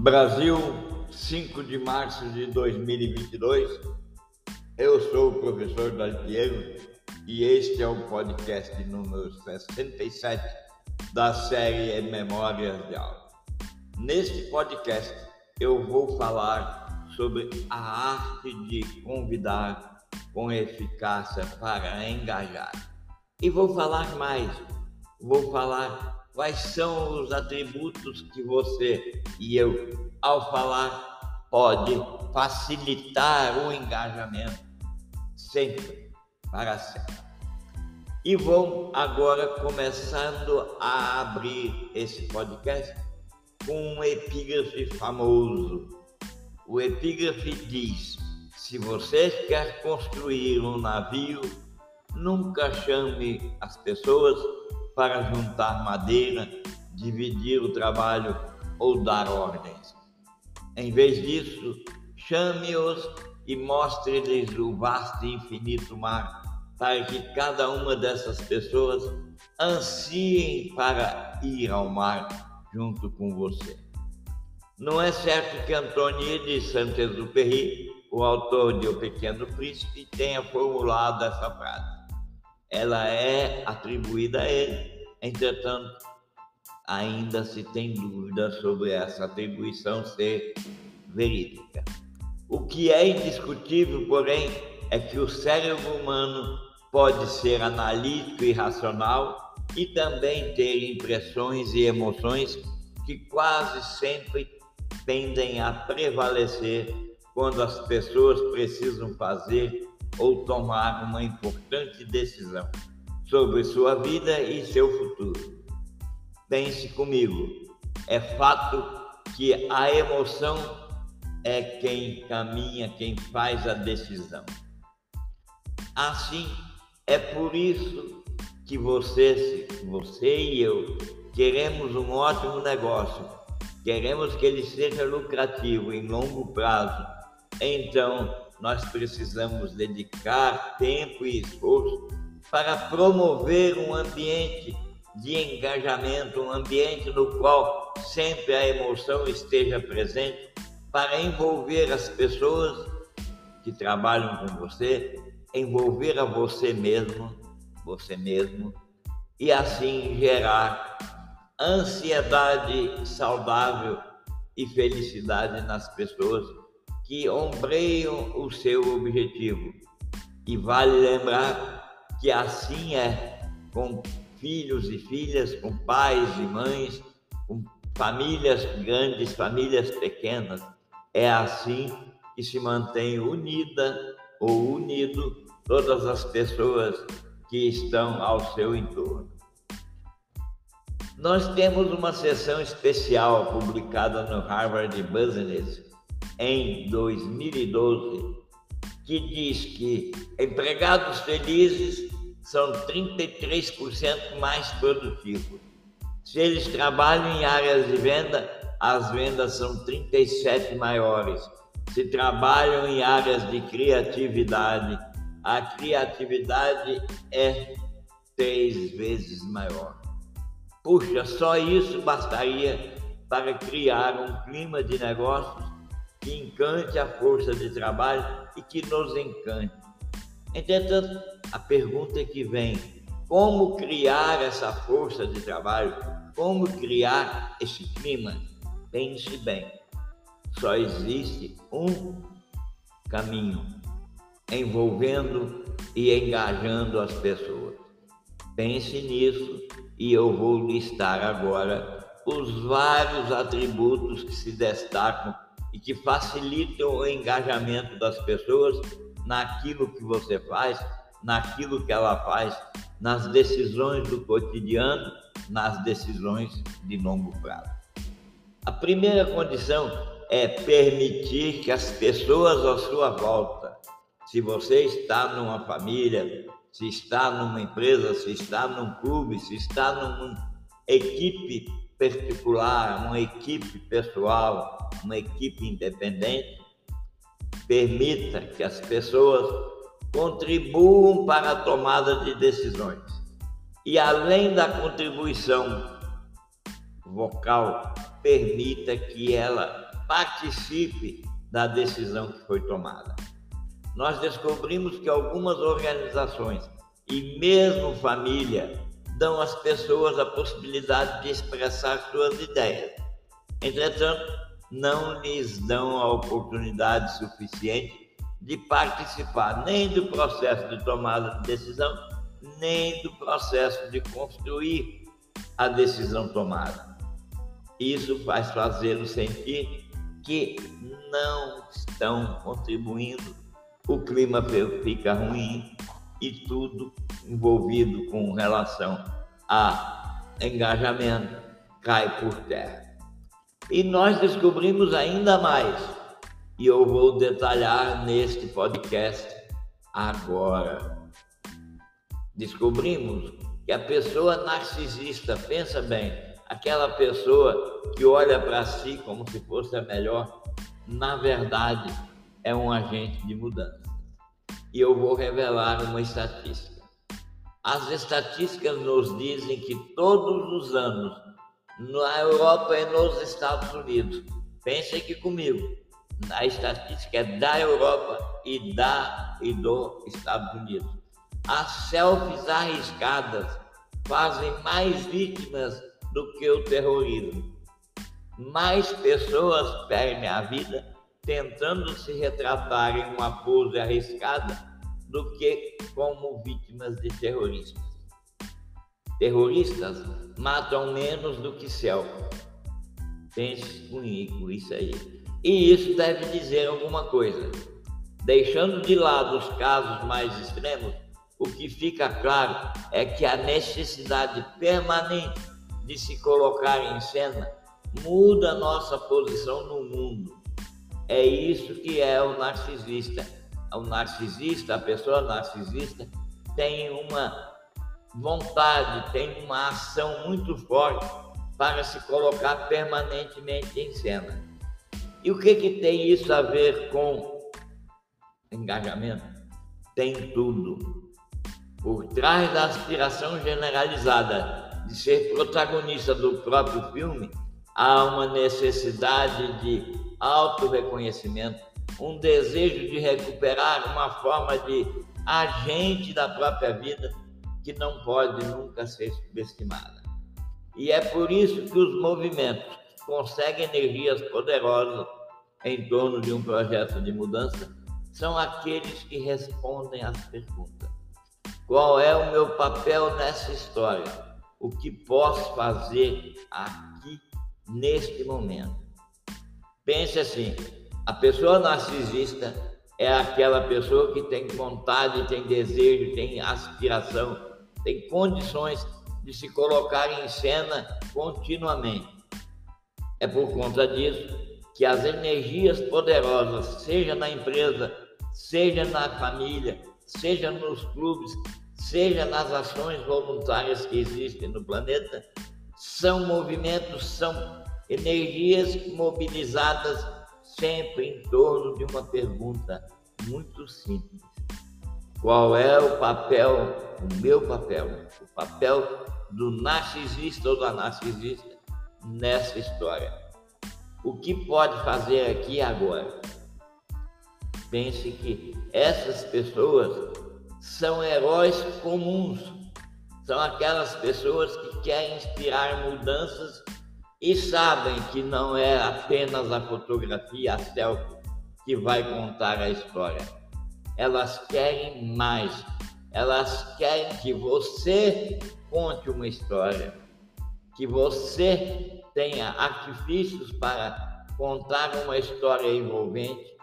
Brasil, 5 de março de 2022. Eu sou o professor Dalpiero e este é o podcast número 67 da série Memórias de Aula. Neste podcast eu vou falar sobre a arte de convidar com eficácia para engajar. E vou falar mais, vou falar quais são os atributos que você e eu, ao falar, pode facilitar o engajamento sempre, para sempre. E vou agora começando a abrir esse podcast com um epígrafe famoso. O epígrafe diz: se você quer construir um navio, nunca chame as pessoas para juntar madeira, dividir o trabalho ou dar ordens. Em vez disso, chame-os e mostre-lhes o vasto e infinito mar, para que cada uma dessas pessoas ansiem para ir ao mar junto com você. Não é certo que Antônio de Saint-Exupéry, o autor de O Pequeno Príncipe, tenha formulado essa frase ela é atribuída a ele. Entretanto, ainda se tem dúvida sobre essa atribuição ser verídica. O que é indiscutível, porém, é que o cérebro humano pode ser analítico e racional e também ter impressões e emoções que quase sempre tendem a prevalecer quando as pessoas precisam fazer ou tomar uma importante decisão sobre sua vida e seu futuro. Pense comigo, é fato que a emoção é quem caminha, quem faz a decisão. Assim, é por isso que você, você e eu queremos um ótimo negócio, queremos que ele seja lucrativo em longo prazo. Então, nós precisamos dedicar tempo e esforço para promover um ambiente de engajamento, um ambiente no qual sempre a emoção esteja presente, para envolver as pessoas que trabalham com você, envolver a você mesmo, você mesmo, e assim gerar ansiedade saudável e felicidade nas pessoas que ombreiam o seu objetivo. E vale lembrar que assim é com filhos e filhas, com pais e mães, com famílias grandes, famílias pequenas. É assim que se mantém unida ou unido todas as pessoas que estão ao seu entorno. Nós temos uma sessão especial publicada no Harvard Business em 2012, que diz que empregados felizes são 33% mais produtivos. Se eles trabalham em áreas de venda, as vendas são 37 maiores. Se trabalham em áreas de criatividade, a criatividade é três vezes maior. Puxa, só isso bastaria para criar um clima de negócios que encante a força de trabalho e que nos encante. Entretanto, a pergunta que vem: como criar essa força de trabalho? Como criar esse clima? Pense bem, só existe um caminho envolvendo e engajando as pessoas. Pense nisso e eu vou listar agora os vários atributos que se destacam e que facilitam o engajamento das pessoas naquilo que você faz, naquilo que ela faz, nas decisões do cotidiano, nas decisões de longo prazo. A primeira condição é permitir que as pessoas à sua volta, se você está numa família, se está numa empresa, se está num clube, se está numa equipe particular, uma equipe pessoal, uma equipe independente, permita que as pessoas contribuam para a tomada de decisões. E além da contribuição vocal, permita que ela participe da decisão que foi tomada. Nós descobrimos que algumas organizações e mesmo família dão às pessoas a possibilidade de expressar suas ideias. Entretanto, não lhes dão a oportunidade suficiente de participar nem do processo de tomada de decisão, nem do processo de construir a decisão tomada. Isso faz fazê-los sentir que não estão contribuindo, o clima fica ruim e tudo envolvido com relação a engajamento cai por terra. E nós descobrimos ainda mais, e eu vou detalhar neste podcast agora. Descobrimos que a pessoa narcisista, pensa bem, aquela pessoa que olha para si como se fosse a melhor, na verdade é um agente de mudança. E eu vou revelar uma estatística. As estatísticas nos dizem que todos os anos, na Europa e nos Estados Unidos, pense aqui comigo, a estatística é da Europa e da e dos Estados Unidos. As selfies arriscadas fazem mais vítimas do que o terrorismo. Mais pessoas perdem a vida tentando se retratar em uma pose arriscada do que como vítimas de terroristas. Terroristas matam menos do que selfies. Pense comigo isso aí. E isso deve dizer alguma coisa. Deixando de lado os casos mais extremos, o que fica claro é que a necessidade permanente de se colocar em cena muda nossa posição no mundo. É isso que é o narcisista. O narcisista, a pessoa narcisista, tem uma vontade, tem uma ação muito forte para se colocar permanentemente em cena. E o que, que tem isso a ver com engajamento? Tem tudo. Por trás da aspiração generalizada de ser protagonista do próprio filme, há uma necessidade de auto-reconhecimento, um desejo de recuperar uma forma de agente da própria vida que não pode nunca ser subestimada. E é por isso que os movimentos conseguem energias poderosas em torno de um projeto de mudança são aqueles que respondem às perguntas qual é o meu papel nessa história? O que posso fazer aqui, neste momento? Pense assim: a pessoa narcisista é aquela pessoa que tem vontade, tem desejo, tem aspiração, tem condições de se colocar em cena continuamente. É por conta disso que as energias poderosas, seja na empresa, seja na família, seja nos clubes, seja nas ações voluntárias que existem no planeta, são movimentos, são energias mobilizadas sempre em torno de uma pergunta muito simples: qual é o papel, o meu papel, o papel do narcisista ou da narcisista nessa história? O que pode fazer aqui e agora? Pense que essas pessoas são heróis comuns, são aquelas pessoas que querem inspirar mudanças e sabem que não é apenas a fotografia, a selfie, que vai contar a história. Elas querem mais, elas querem que você conte uma história, que você tenha artifícios para contar uma história envolvente.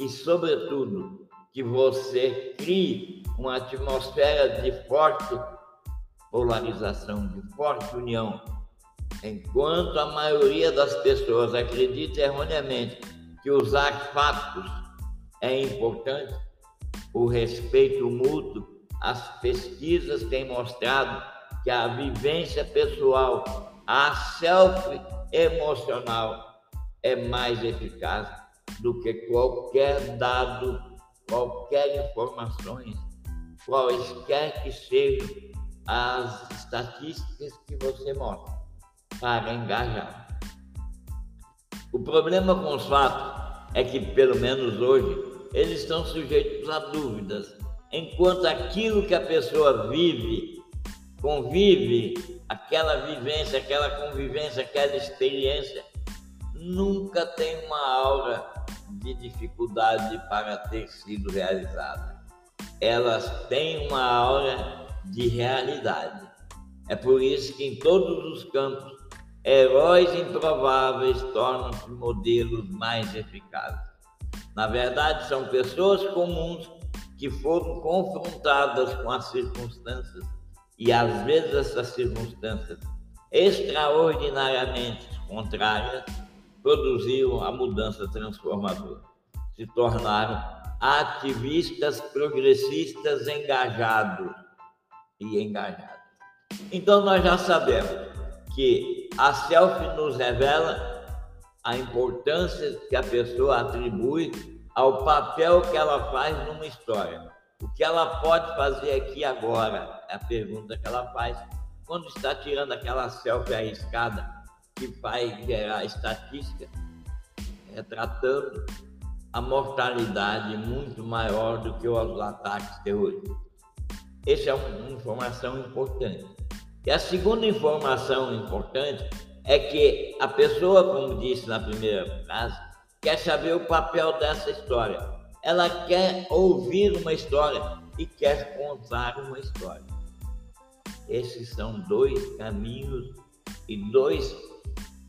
E, sobretudo, que você crie uma atmosfera de forte polarização, de forte união. Enquanto a maioria das pessoas acredita erroneamente que usar fatos é importante, o respeito mútuo, as pesquisas têm mostrado que a vivência pessoal, a self emocional é mais eficaz do que qualquer dado qualquer informações, quaisquer que sejam as estatísticas que você mostra, para engajar. O problema com os fatos é que, pelo menos hoje, eles estão sujeitos a dúvidas, enquanto aquilo que a pessoa vive, convive, aquela vivência, aquela convivência, aquela experiência, nunca tem uma aura de dificuldade para ter sido realizada. Elas têm uma aura de realidade. É por isso que em todos os campos, heróis improváveis tornam-se modelos mais eficazes. Na verdade, são pessoas comuns que foram confrontadas com as circunstâncias e às vezes essas circunstâncias extraordinariamente contrárias produziram a mudança transformadora. Se tornaram ativistas progressistas engajados e engajados. Então nós já sabemos que a selfie nos revela a importância que a pessoa atribui ao papel que ela faz numa história. O que ela pode fazer aqui agora? É a pergunta que ela faz quando está tirando aquela selfie arriscada que vai gerar estatística, retratando a mortalidade muito maior do que os ataques terroristas. Essa é uma informação importante. E a segunda informação importante é que a pessoa, como disse na primeira frase, quer saber o papel dessa história. Ela quer ouvir uma história e quer contar uma história. Esses são dois caminhos e dois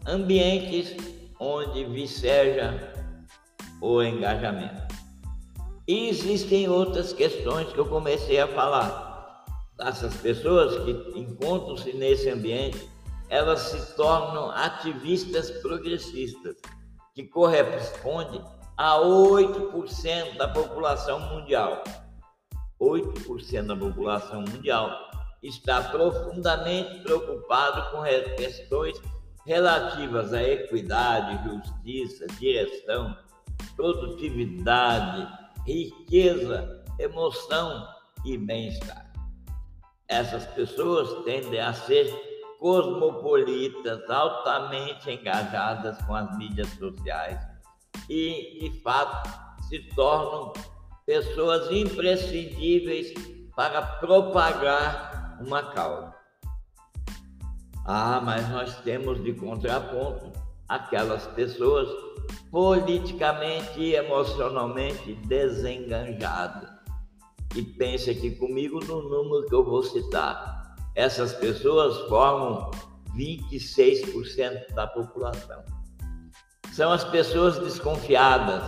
ambientes onde viceja o engajamento. E existem outras questões que eu comecei a falar. Essas pessoas que encontram-se nesse ambiente elas se tornam ativistas progressistas, que corresponde a 8% da população mundial. 8% da população mundial está profundamente preocupado com questões relativas à equidade, justiça, direção, produtividade, riqueza, emoção e bem-estar. Essas pessoas tendem a ser cosmopolitas, altamente engajadas com as mídias sociais e, de fato, se tornam pessoas imprescindíveis para propagar uma causa. Ah, mas nós temos de contraponto aquelas pessoas politicamente e emocionalmente desenganjadas. E pense aqui comigo no número que eu vou citar essas pessoas formam 26% da população. São as pessoas desconfiadas,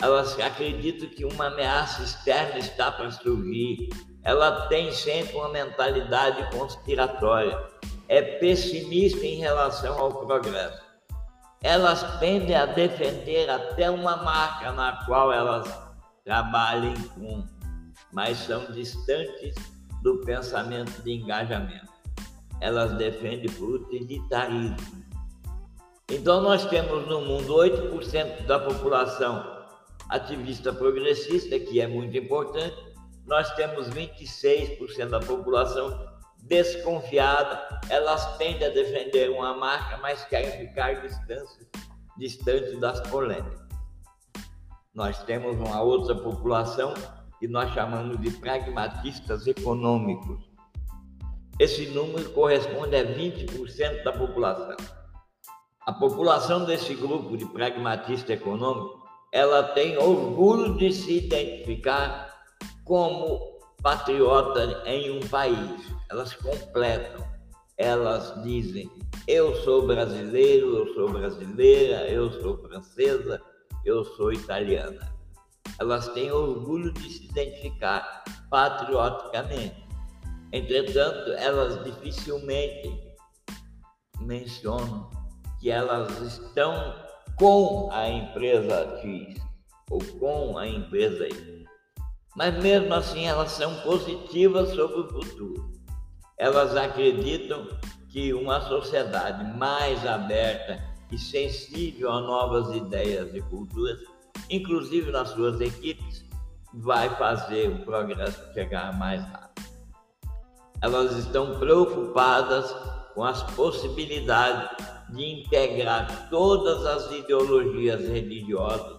elas acreditam que uma ameaça externa está para surgir, ela tem sempre uma mentalidade conspiratória, é pessimista em relação ao progresso. Elas tendem a defender até uma marca na qual elas trabalhem com, mas são distantes do pensamento de engajamento. Elas defendem utilitarismo. Então, nós temos no mundo 8% da população ativista progressista, que é muito importante, nós temos 26% da população desconfiada, elas tendem a defender uma marca, mas querem ficar distante, distante das polêmicas. Nós temos uma outra população que nós chamamos de pragmatistas econômicos. Esse número corresponde a 20% da população. A população desse grupo de pragmatista econômico, ela tem orgulho de se identificar como patriota em um país. Elas completam, elas dizem: eu sou brasileiro, eu sou brasileira, eu sou francesa, eu sou italiana elas têm orgulho de se identificar patrioticamente. Entretanto, elas dificilmente mencionam que elas estão com a empresa X ou com a empresa Y. Mas mesmo assim, elas são positivas sobre o futuro. Elas acreditam que uma sociedade mais aberta e sensível a novas ideias e culturas inclusive nas suas equipes, vai fazer o progresso chegar mais rápido. Elas estão preocupadas com as possibilidades de integrar todas as ideologias religiosas,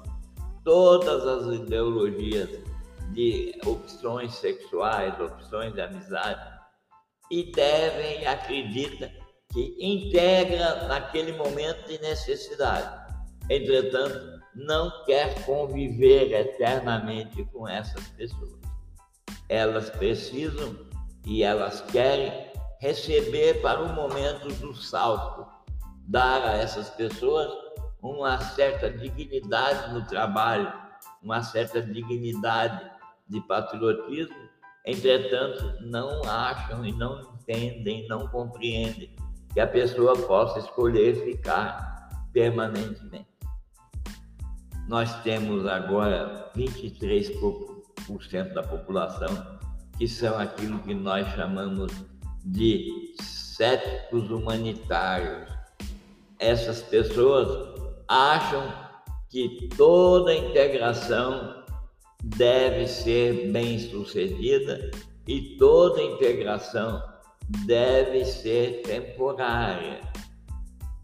todas as ideologias de opções sexuais, opções de amizade, e devem, acredita, que integra naquele momento de necessidade. Entretanto, não quer conviver eternamente com essas pessoas. Elas precisam e elas querem receber para o momento do salto, dar a essas pessoas uma certa dignidade no trabalho, uma certa dignidade de patriotismo, entretanto, não acham e não entendem, não compreendem que a pessoa possa escolher ficar permanentemente. Nós temos agora 23% da população que são aquilo que nós chamamos de céticos humanitários. Essas pessoas acham que toda integração deve ser bem sucedida e toda integração deve ser temporária.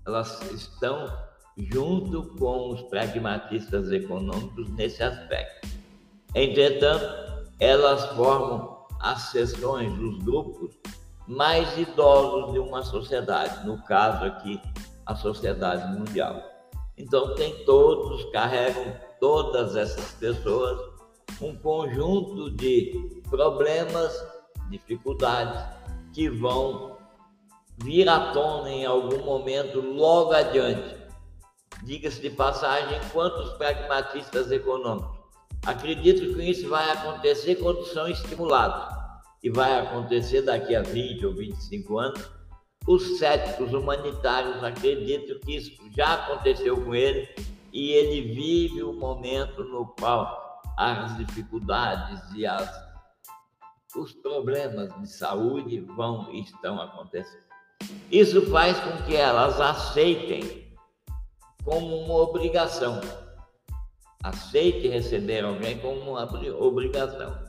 Elas estão junto com os pragmatistas econômicos nesse aspecto. Entretanto, elas formam as seções, os grupos mais idosos de uma sociedade, no caso aqui, a sociedade mundial. Então, tem todos, carregam todas essas pessoas um conjunto de problemas, dificuldades que vão vir à tona em algum momento logo adiante. Diga-se de passagem, quantos pragmatistas econômicos acreditam que isso vai acontecer quando são estimulados? que vai acontecer daqui a 20 ou 25 anos, os céticos humanitários acreditam que isso já aconteceu com ele e ele vive o momento no qual as dificuldades e as, os problemas de saúde vão e estão acontecendo. Isso faz com que elas aceitem como uma obrigação. Aceite receber alguém como uma obrigação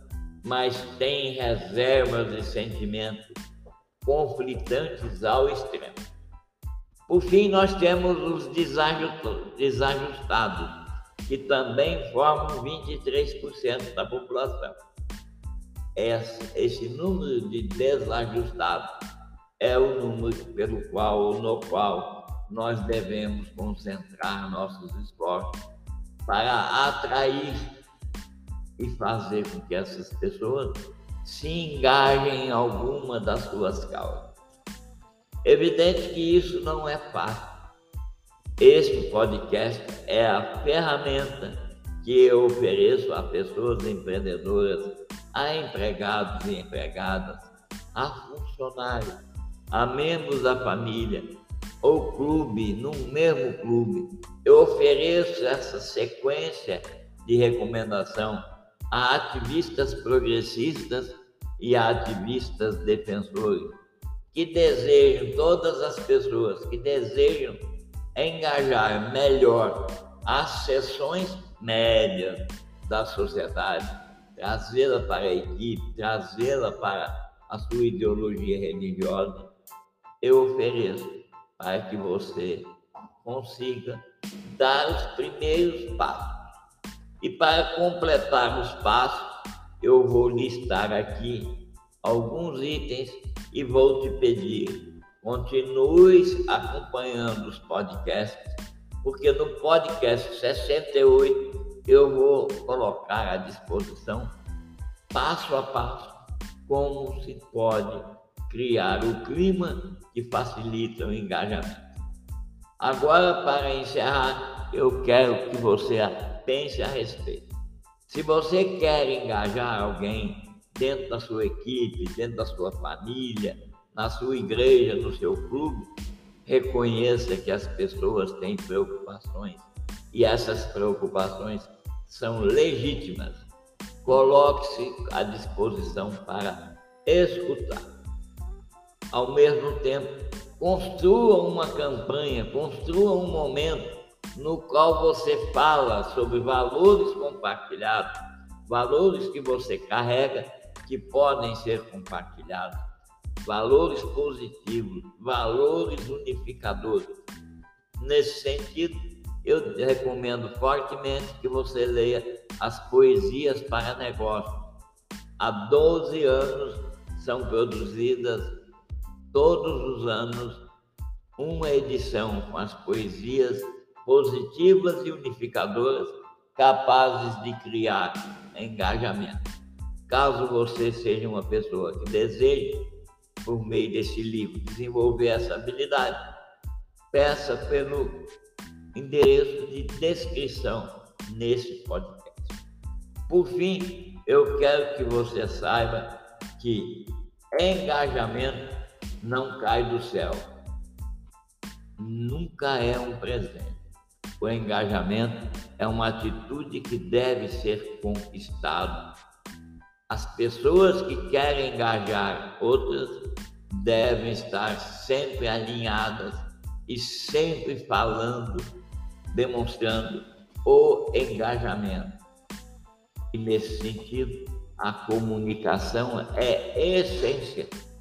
mas tem reservas e sentimentos conflitantes ao extremo. Por fim, nós temos os desajustados, que também formam 23% da população. Esse número de desajustados é o número pelo qual, no qual nós devemos concentrar nossos esforços para atrair e fazer com que essas pessoas se engajem em alguma das suas causas. Evidente que isso não é fácil. Este podcast é a ferramenta que eu ofereço a pessoas empreendedoras, a empregados e empregadas, a funcionários, a membros da família ou clube, no mesmo clube. Eu ofereço essa sequência de recomendação a ativistas progressistas e a ativistas defensores que desejam, todas as pessoas que desejam engajar melhor as seções médias da sociedade, trazê-la para a equipe, trazê-la para a sua ideologia religiosa, eu ofereço para que você consiga dar os primeiros passos. E para completar os passos, eu vou listar aqui alguns itens e vou te pedir, continue acompanhando os podcasts, porque no podcast 68 eu vou colocar à disposição, passo a passo, como se pode criar o clima que facilita o engajamento. Agora, para encerrar, eu quero que você pense a respeito. Se você quer engajar alguém dentro da sua equipe, dentro da sua família, na sua igreja, no seu clube, reconheça que as pessoas têm preocupações e essas preocupações são legítimas. Coloque-se à disposição para escutar. Ao mesmo tempo, construa uma campanha, construa um momento no qual você fala sobre valores compartilhados, valores que você carrega que podem ser compartilhados, valores positivos, valores unificadores. Nesse sentido, eu recomendo fortemente que você leia as poesias para negócio. Há 12 anos são produzidas todos os anos uma edição com as poesias positivas e unificadoras capazes de criar engajamento. Caso você seja uma pessoa que deseje, por meio desse livro, desenvolver essa habilidade, peça pelo endereço de descrição nesse podcast. Por fim, eu quero que você saiba que engajamento não cai do céu. Nunca é um presente. O engajamento é uma atitude que deve ser conquistada. As pessoas que querem engajar outras devem estar sempre alinhadas e sempre falando, demonstrando o engajamento. E nesse sentido, a comunicação é essencial.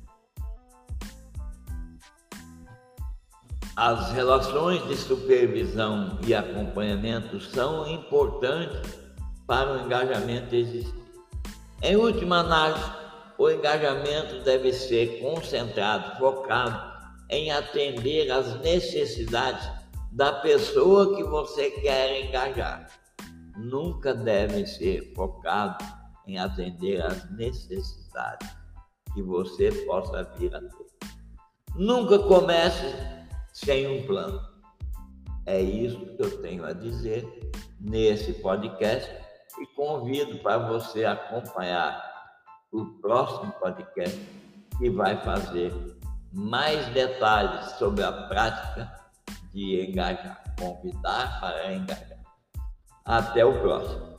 As relações de supervisão e acompanhamento são importantes para o engajamento existente. Em última análise, o engajamento deve ser concentrado, focado em atender às necessidades da pessoa que você quer engajar. Nunca deve ser focado em atender às necessidades que você possa vir a ter. Nunca comece sem um plano. É isso que eu tenho a dizer nesse podcast e convido para você acompanhar o próximo podcast que vai fazer mais detalhes sobre a prática de engajar, convidar para engajar. Até o próximo.